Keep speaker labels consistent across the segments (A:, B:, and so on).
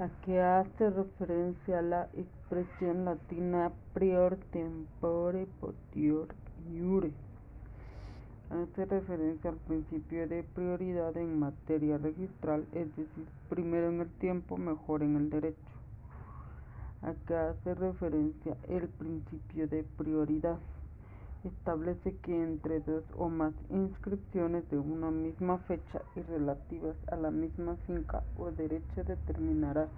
A: ¿A qué hace referencia la expresión latina prior tempore potior iure? Hace referencia al principio de prioridad en materia registral, es decir, primero en el tiempo, mejor en el derecho. ¿A qué hace referencia el principio de prioridad? Establece que entre dos o más inscripciones de una misma fecha y relativas a la misma finca o derecho determinará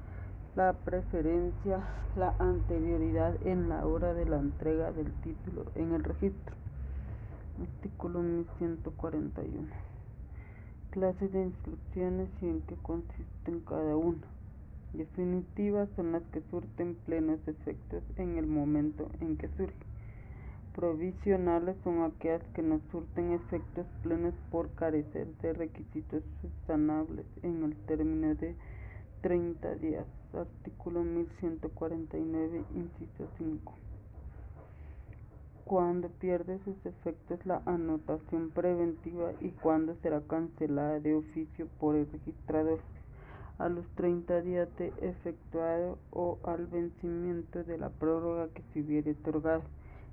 A: la preferencia, la anterioridad en la hora de la entrega del título en el registro. Artículo 1141. Clases de inscripciones y en qué consisten cada una. Definitivas son las que surten plenos efectos en el momento en que surgen provisionales son aquellas que no surten efectos plenos por carecer de requisitos subsanables en el término de 30 días. Artículo 1149, inciso 5. Cuando pierde sus efectos la anotación preventiva y cuando será cancelada de oficio por el registrador a los 30 días de efectuado o al vencimiento de la prórroga que se hubiere otorgado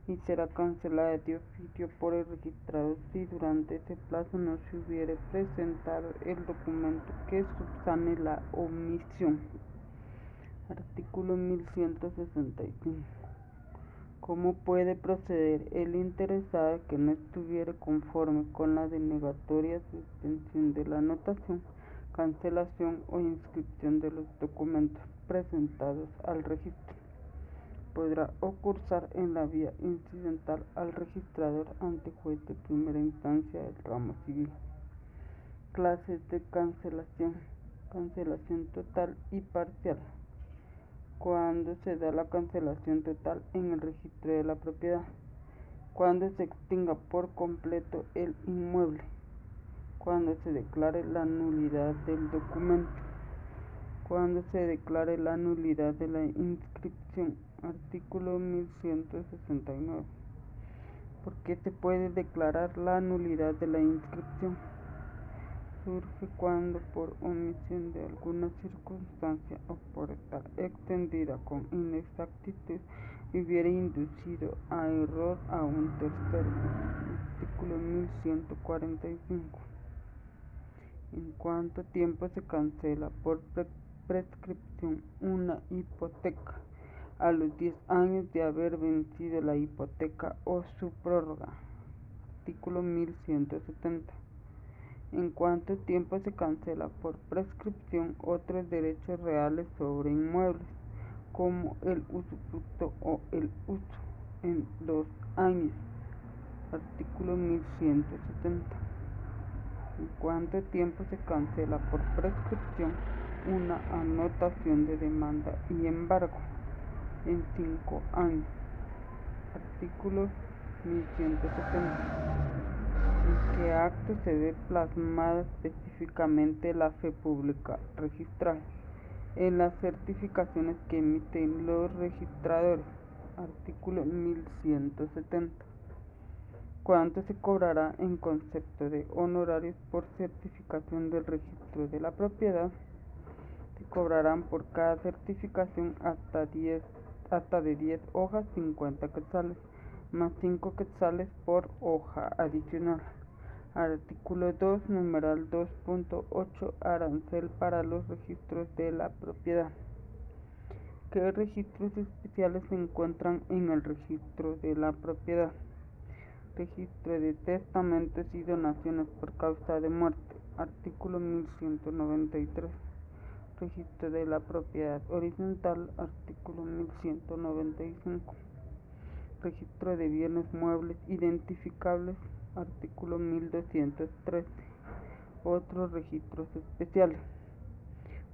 A: y será cancelada de oficio por el registrado si durante ese plazo no se hubiere presentado el documento que subsane la omisión. Artículo 1165. ¿Cómo puede proceder el interesado que no estuviere conforme con la denegatoria, suspensión de la anotación, cancelación o inscripción de los documentos presentados al registro? Podrá ocursar en la vía incidental al registrador ante juez de primera instancia del ramo civil. Clases de cancelación. Cancelación total y parcial. Cuando se da la cancelación total en el registro de la propiedad. Cuando se extinga por completo el inmueble. Cuando se declare la nulidad del documento. Cuando se declare la nulidad de la inscripción Artículo 1169. ¿Por qué se puede declarar la nulidad de la inscripción? Surge cuando por omisión de alguna circunstancia o por estar extendida con inexactitud hubiera inducido a error a un tercero. Artículo 1145. ¿En cuánto tiempo se cancela por prescripción una hipoteca? A los 10 años de haber vencido la hipoteca o su prórroga. Artículo 1170. En cuánto tiempo se cancela por prescripción otros derechos reales sobre inmuebles, como el usufructo o el uso, en dos años. Artículo 1170. En cuánto tiempo se cancela por prescripción una anotación de demanda y embargo en cinco años. Artículo 1170. ¿En qué acto se ve plasmada específicamente la fe pública registral? En las certificaciones que emiten los registradores. Artículo 1170. ¿Cuánto se cobrará en concepto de honorarios por certificación del registro de la propiedad? Se cobrarán por cada certificación hasta 10 hasta de 10 hojas 50 quetzales, más 5 quetzales por hoja adicional. Artículo 2, numeral 2.8, arancel para los registros de la propiedad. ¿Qué registros especiales se encuentran en el registro de la propiedad? Registro de testamentos y donaciones por causa de muerte. Artículo 1193. Registro de la propiedad horizontal, artículo 1195. Registro de bienes muebles identificables, artículo 1213. Otros registros especiales.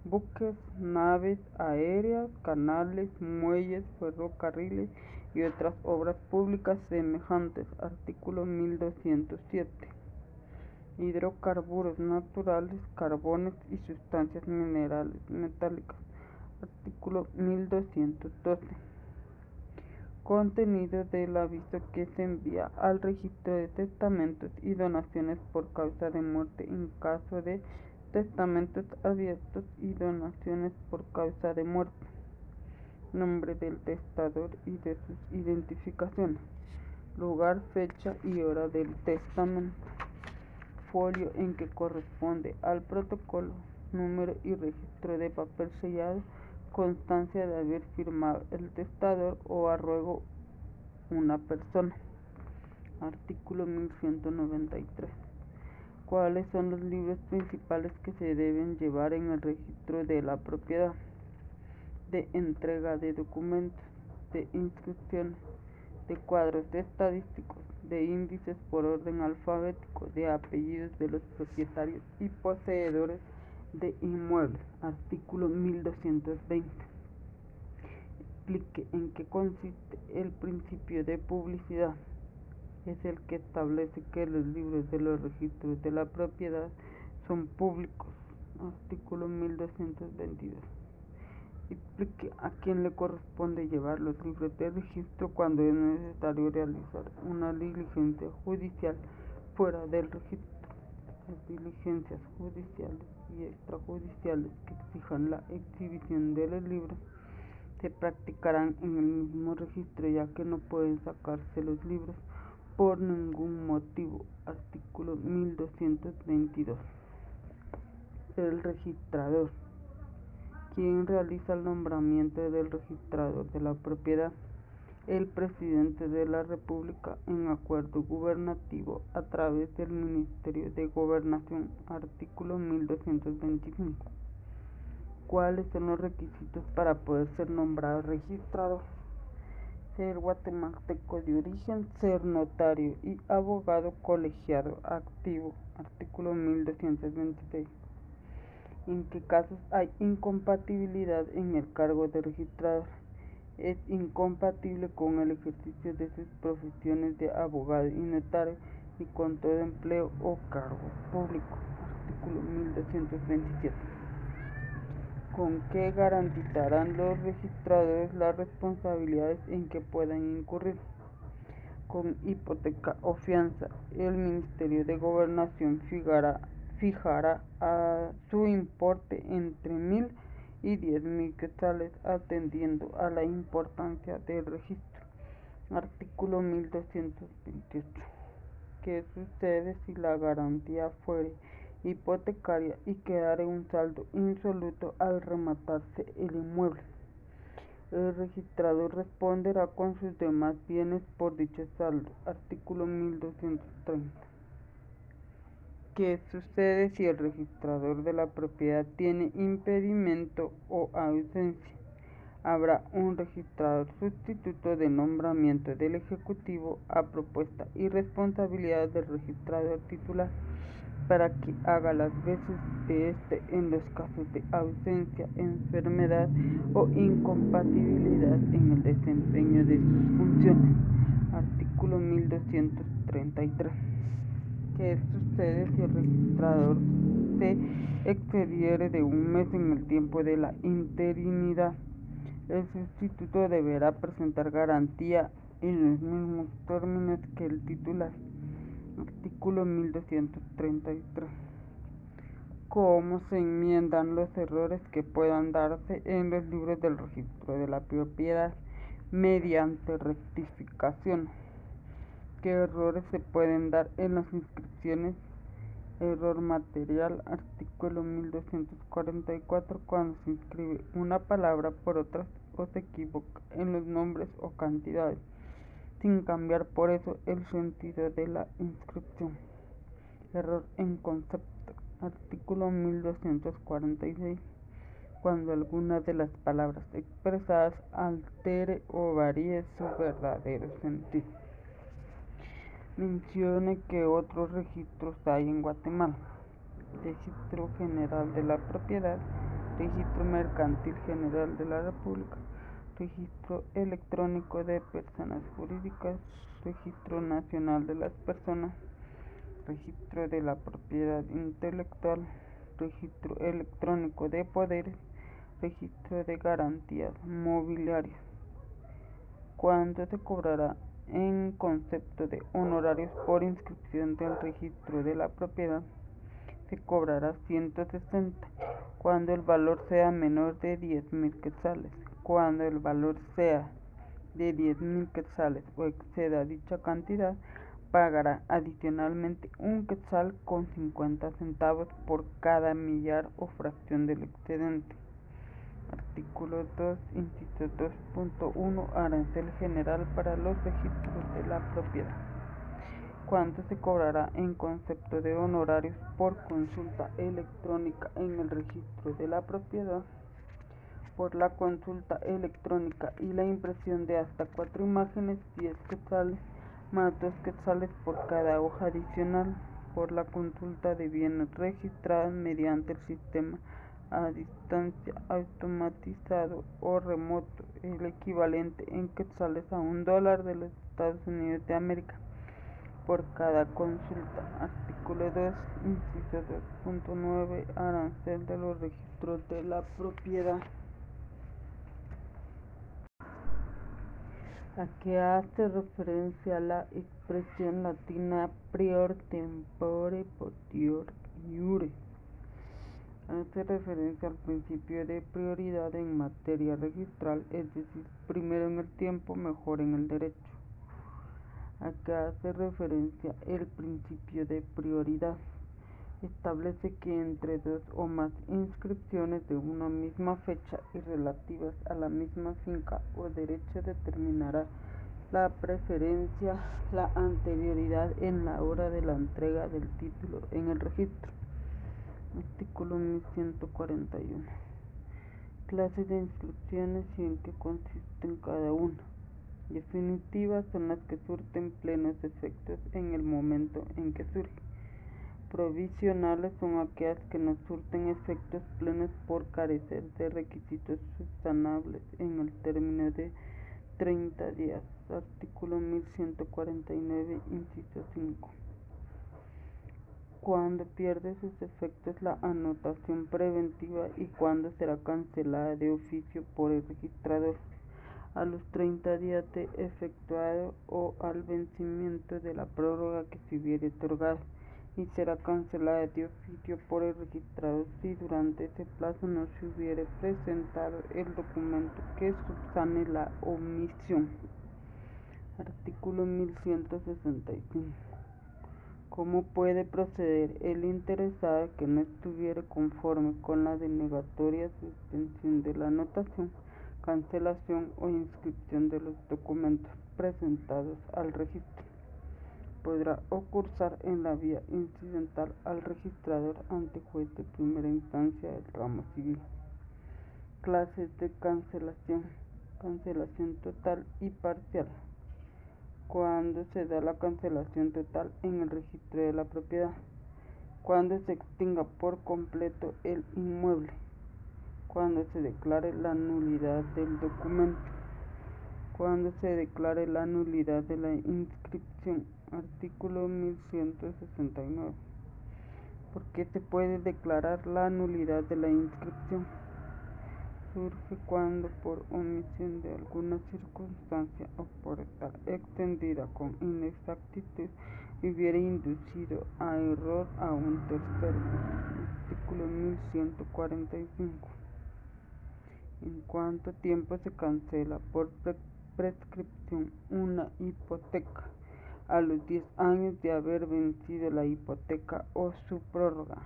A: Buques, naves aéreas, canales, muelles, ferrocarriles y otras obras públicas semejantes, artículo 1207 hidrocarburos naturales, carbones y sustancias minerales metálicas. Artículo 1212. Contenido del aviso que se envía al registro de testamentos y donaciones por causa de muerte en caso de testamentos abiertos y donaciones por causa de muerte, nombre del testador y de sus identificaciones, lugar, fecha y hora del testamento, folio en que corresponde al protocolo, número y registro de papel sellado, constancia de haber firmado el testador o a ruego una persona. Artículo 1193. ¿Cuáles son los libros principales que se deben llevar en el registro de la propiedad? De entrega de documentos, de inscripciones, de cuadros estadísticos, de índices por orden alfabético, de apellidos de los propietarios y poseedores de inmuebles. Artículo 1220. Explique en qué consiste el principio de publicidad es el que establece que los libros de los registros de la propiedad son públicos. Artículo 1222. Explique a quién le corresponde llevar los libros de registro cuando es necesario realizar una diligencia judicial fuera del registro. Las diligencias judiciales y extrajudiciales que exijan la exhibición de los libros se practicarán en el mismo registro ya que no pueden sacarse los libros por ningún motivo. Artículo 1222. El registrador. ¿Quién realiza el nombramiento del registrador de la propiedad? El presidente de la República en acuerdo gubernativo a través del Ministerio de Gobernación. Artículo 1225. ¿Cuáles son los requisitos para poder ser nombrado registrador? ser guatemalteco de origen, ser notario y abogado colegiado activo. Artículo 1226. ¿En qué casos hay incompatibilidad en el cargo de registrador? Es incompatible con el ejercicio de sus profesiones de abogado y notario y con todo empleo o cargo público. Artículo 1227 con que garantizarán los registradores las responsabilidades en que puedan incurrir. Con hipoteca o fianza, el Ministerio de Gobernación fijará, fijará su importe entre mil y diez mil quetzales atendiendo a la importancia del registro. Artículo 1228. ¿Qué sucede si la garantía fuere hipotecaria y quedar en un saldo insoluto al rematarse el inmueble. El registrador responderá con sus demás bienes por dicho saldo. Artículo 1230. ¿Qué sucede si el registrador de la propiedad tiene impedimento o ausencia? Habrá un registrador sustituto de nombramiento del Ejecutivo a propuesta y responsabilidad del registrador titular para que haga las veces de este en los casos de ausencia, enfermedad o incompatibilidad en el desempeño de sus funciones. Artículo 1233. ¿Qué sucede si el registrador se excediere de un mes en el tiempo de la interinidad? El sustituto deberá presentar garantía en los mismos términos que el titular. Artículo 1233. ¿Cómo se enmiendan los errores que puedan darse en los libros del registro de la propiedad mediante rectificación? ¿Qué errores se pueden dar en las inscripciones? Error material, artículo 1244, cuando se inscribe una palabra por otra o se equivoca en los nombres o cantidades sin cambiar por eso el sentido de la inscripción. Error en concepto. Artículo 1246. Cuando alguna de las palabras expresadas altere o varíe su verdadero sentido. Mencione que otros registros hay en Guatemala. Registro General de la Propiedad, Registro Mercantil General de la República, Registro Electrónico de Personas Jurídicas, Registro Nacional de las Personas, Registro de la Propiedad Intelectual, Registro Electrónico de Poderes, Registro de Garantías Mobiliarias. ¿Cuánto se cobrará en concepto de honorarios por inscripción del registro de la propiedad? se cobrará 160 cuando el valor sea menor de 10.000 quetzales. Cuando el valor sea de 10.000 quetzales o exceda dicha cantidad, pagará adicionalmente un quetzal con 50 centavos por cada millar o fracción del excedente. Artículo 2, inciso 2.1, arancel general para los registros de la propiedad. ¿Cuánto se cobrará en concepto de honorarios por consulta electrónica en el registro de la propiedad? Por la consulta electrónica y la impresión de hasta cuatro imágenes, 10 quetzales más 2 quetzales por cada hoja adicional por la consulta de bienes registrados mediante el sistema a distancia automatizado o remoto, el equivalente en quetzales a un dólar de los Estados Unidos de América por cada consulta. Artículo 2, inciso 2.9, arancel de los registros de la propiedad. ¿A qué hace referencia la expresión latina prior tempore potior iure? Hace referencia al principio de prioridad en materia registral, es decir, primero en el tiempo, mejor en el derecho. ¿A qué hace referencia el principio de prioridad? establece que entre dos o más inscripciones de una misma fecha y relativas a la misma finca o derecho determinará la preferencia, la anterioridad en la hora de la entrega del título en el registro. Artículo 1141. Clases de inscripciones y en qué consisten cada una. Definitivas son las que surten plenos efectos en el momento en que surgen provisionales son aquellas que no surten efectos plenos por carecer de requisitos subsanables en el término de 30 días. Artículo 1149, inciso 5. Cuando pierde sus efectos la anotación preventiva y cuando será cancelada de oficio por el registrador a los 30 días de efectuado o al vencimiento de la prórroga que se hubiere otorgado y será cancelada de oficio por el registrado si durante ese plazo no se hubiere presentado el documento que subsane la omisión. Artículo 1165. ¿Cómo puede proceder el interesado que no estuviere conforme con la denegatoria, suspensión de la anotación, cancelación o inscripción de los documentos presentados al registro? podrá ocursar en la vía incidental al registrador ante juez de primera instancia del ramo civil. Clases de cancelación. Cancelación total y parcial. Cuando se da la cancelación total en el registro de la propiedad. Cuando se extinga por completo el inmueble. Cuando se declare la nulidad del documento. Cuando se declare la nulidad de la inscripción Artículo 1169. ¿Por qué se puede declarar la nulidad de la inscripción? Surge cuando por omisión de alguna circunstancia o por estar extendida con inexactitud hubiera inducido a error a un tercero. Artículo 1145. ¿En cuánto tiempo se cancela por prescripción una hipoteca? a los 10 años de haber vencido la hipoteca o su prórroga.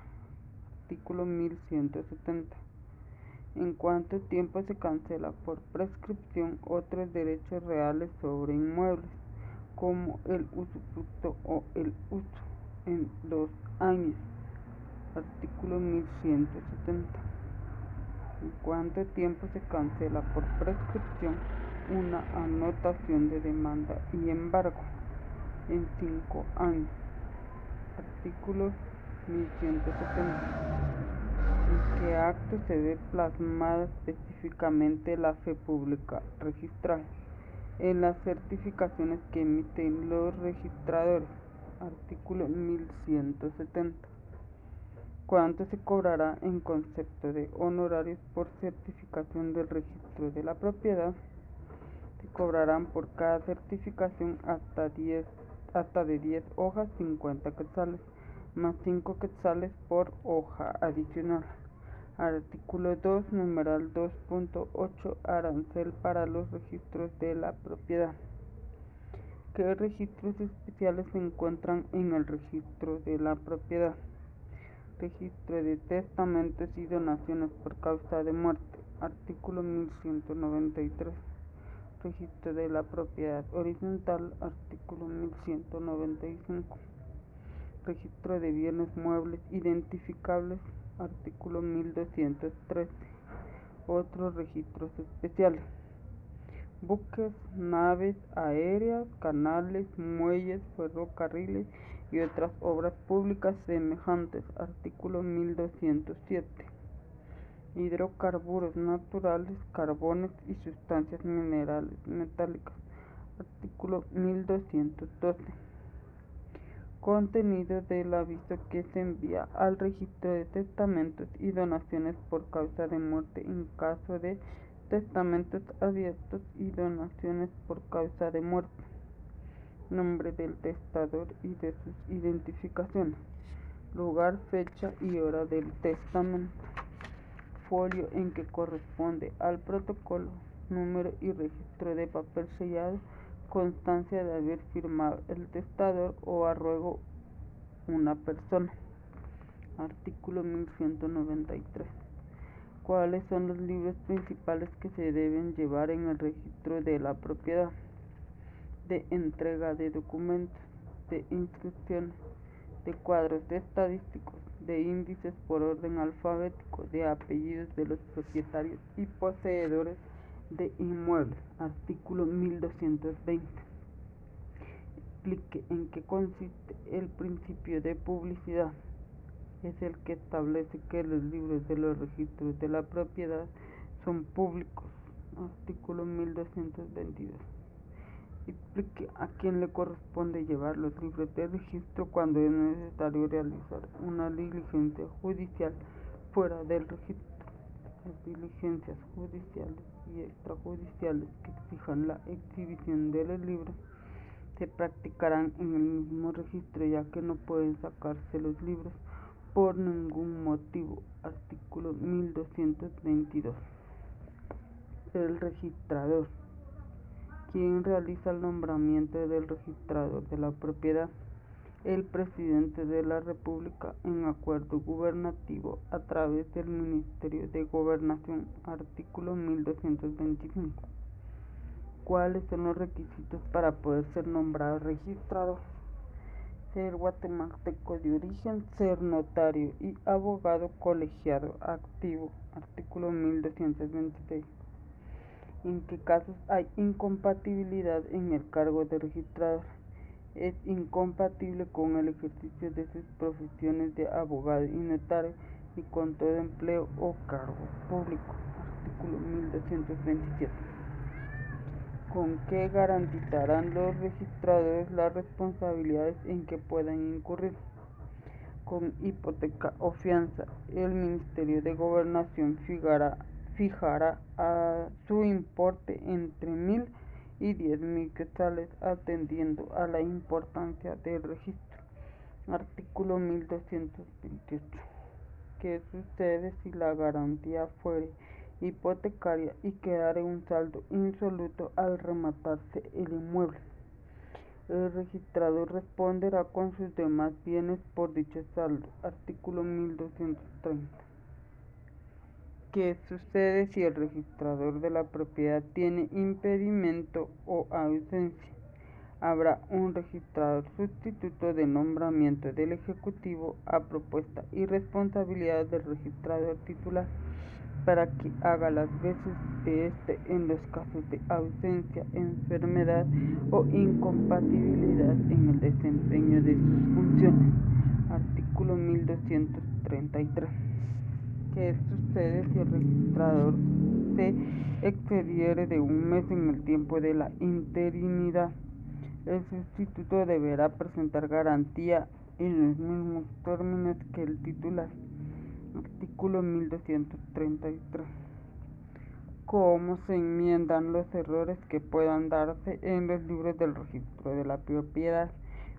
A: Artículo 1170. En cuánto tiempo se cancela por prescripción otros derechos reales sobre inmuebles, como el usufructo o el uso, en dos años. Artículo 1170. En cuánto tiempo se cancela por prescripción una anotación de demanda y embargo en cinco años. Artículo 1170. Qué acto se ve plasmada específicamente la fe pública registral en las certificaciones que emiten los registradores. Artículo 1170. ¿Cuánto se cobrará en concepto de honorarios por certificación del registro de la propiedad? Se cobrarán por cada certificación hasta 10 hasta de 10 hojas 50 quetzales, más 5 quetzales por hoja adicional. Artículo 2, numeral 2.8, arancel para los registros de la propiedad. ¿Qué registros especiales se encuentran en el registro de la propiedad? Registro de testamentos y donaciones por causa de muerte. Artículo 1193. Registro de la propiedad horizontal. Artículo 1195. Registro de bienes muebles identificables. Artículo 1213. Otros registros especiales buques, naves aéreas, canales, muelles, ferrocarriles y otras obras públicas semejantes. Artículo 1207. Hidrocarburos naturales, carbones y sustancias minerales metálicas. Artículo 1212. Contenido del aviso que se envía al registro de testamentos y donaciones por causa de muerte en caso de testamentos abiertos y donaciones por causa de muerte, nombre del testador y de sus identificaciones, lugar, fecha y hora del testamento, folio en que corresponde al protocolo, número y registro de papel sellado, constancia de haber firmado el testador o a ruego una persona. Artículo 1193 cuáles son los libros principales que se deben llevar en el registro de la propiedad, de entrega de documentos, de instrucciones, de cuadros de estadísticos, de índices por orden alfabético, de apellidos de los propietarios y poseedores de inmuebles. Artículo 1220. Explique en qué consiste el principio de publicidad es el que establece que los libros de los registros de la propiedad son públicos. Artículo 1222. Explique a quién le corresponde llevar los libros de registro cuando es necesario realizar una diligencia judicial fuera del registro. Las diligencias judiciales y extrajudiciales que exijan la exhibición de los libros se practicarán en el mismo registro ya que no pueden sacarse los libros por ningún motivo. Artículo 1222. El registrador. ¿Quién realiza el nombramiento del registrador de la propiedad? El presidente de la República en acuerdo gubernativo a través del Ministerio de Gobernación. Artículo 1225. ¿Cuáles son los requisitos para poder ser nombrado registrador? ser guatemalteco de origen, ser notario y abogado colegiado activo. Artículo 1226. ¿En qué casos hay incompatibilidad en el cargo de registrador? Es incompatible con el ejercicio de sus profesiones de abogado y notario y con todo empleo o cargo público. Artículo 1227 con que garantizarán los registradores las responsabilidades en que puedan incurrir. Con hipoteca o fianza, el Ministerio de Gobernación fijará, su importe entre mil y diez mil quetzales atendiendo a la importancia del registro. Artículo 1228. ¿Qué sucede si la garantía fuere hipotecaria y quedar en un saldo insoluto al rematarse el inmueble. El registrador responderá con sus demás bienes por dicho saldo. Artículo 1230. ¿Qué sucede si el registrador de la propiedad tiene impedimento o ausencia? Habrá un registrador sustituto de nombramiento del Ejecutivo a propuesta y responsabilidad del registrador titular para que haga las veces de este en los casos de ausencia, enfermedad o incompatibilidad en el desempeño de sus funciones. Artículo 1233. ¿Qué sucede si el registrador se excediere de un mes en el tiempo de la interinidad? El sustituto deberá presentar garantía en los mismos términos que el titular. Artículo 1233. ¿Cómo se enmiendan los errores que puedan darse en los libros del registro de la propiedad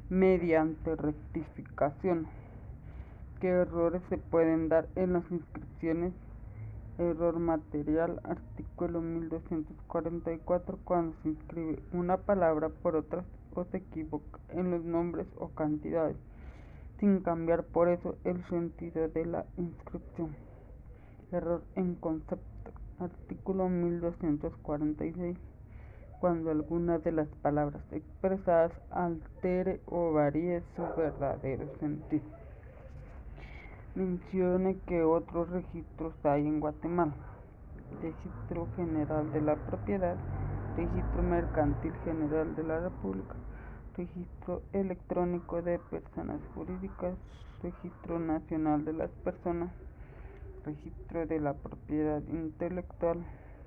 A: mediante rectificación? ¿Qué errores se pueden dar en las inscripciones? Error material, artículo 1244, cuando se inscribe una palabra por otra o se equivoca en los nombres o cantidades, sin cambiar por eso el sentido de la inscripción. Error en concepto, artículo 1246, cuando alguna de las palabras expresadas altere o varíe su verdadero sentido. Mencione que otros registros hay en Guatemala. Registro General de la Propiedad, Registro Mercantil General de la República, Registro Electrónico de Personas Jurídicas, Registro Nacional de las Personas, Registro de la Propiedad Intelectual,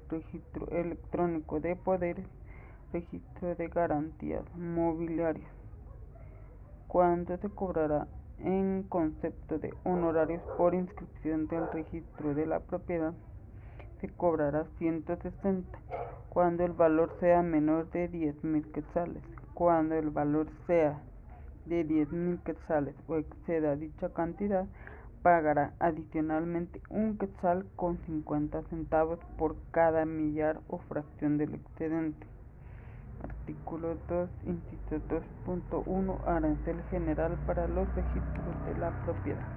A: Registro Electrónico de Poderes, Registro de Garantías Mobiliarias. ¿Cuándo se cobrará en concepto de honorarios por inscripción del registro de la propiedad se cobrará 160 cuando el valor sea menor de 10.000 quetzales. Cuando el valor sea de 10.000 quetzales o exceda dicha cantidad, pagará adicionalmente un quetzal con 50 centavos por cada millar o fracción del excedente. Artículo 2, inciso 2.1, arancel general para los registros de la propiedad.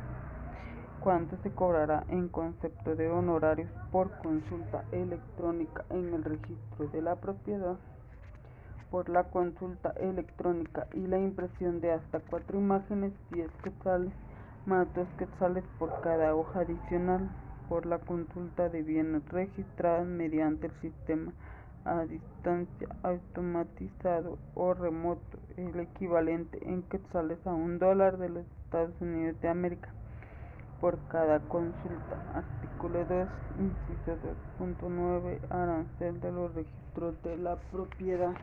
A: ¿Cuánto se cobrará en concepto de honorarios por consulta electrónica en el registro de la propiedad? Por la consulta electrónica y la impresión de hasta cuatro imágenes, 10 quetzales, más 2 quetzales por cada hoja adicional. Por la consulta de bienes registrados mediante el sistema a distancia, automatizado o remoto, el equivalente en quetzales a un dólar de los Estados Unidos de América por cada consulta. Artículo 2, inciso 2.9, arancel de los registros de la propiedad.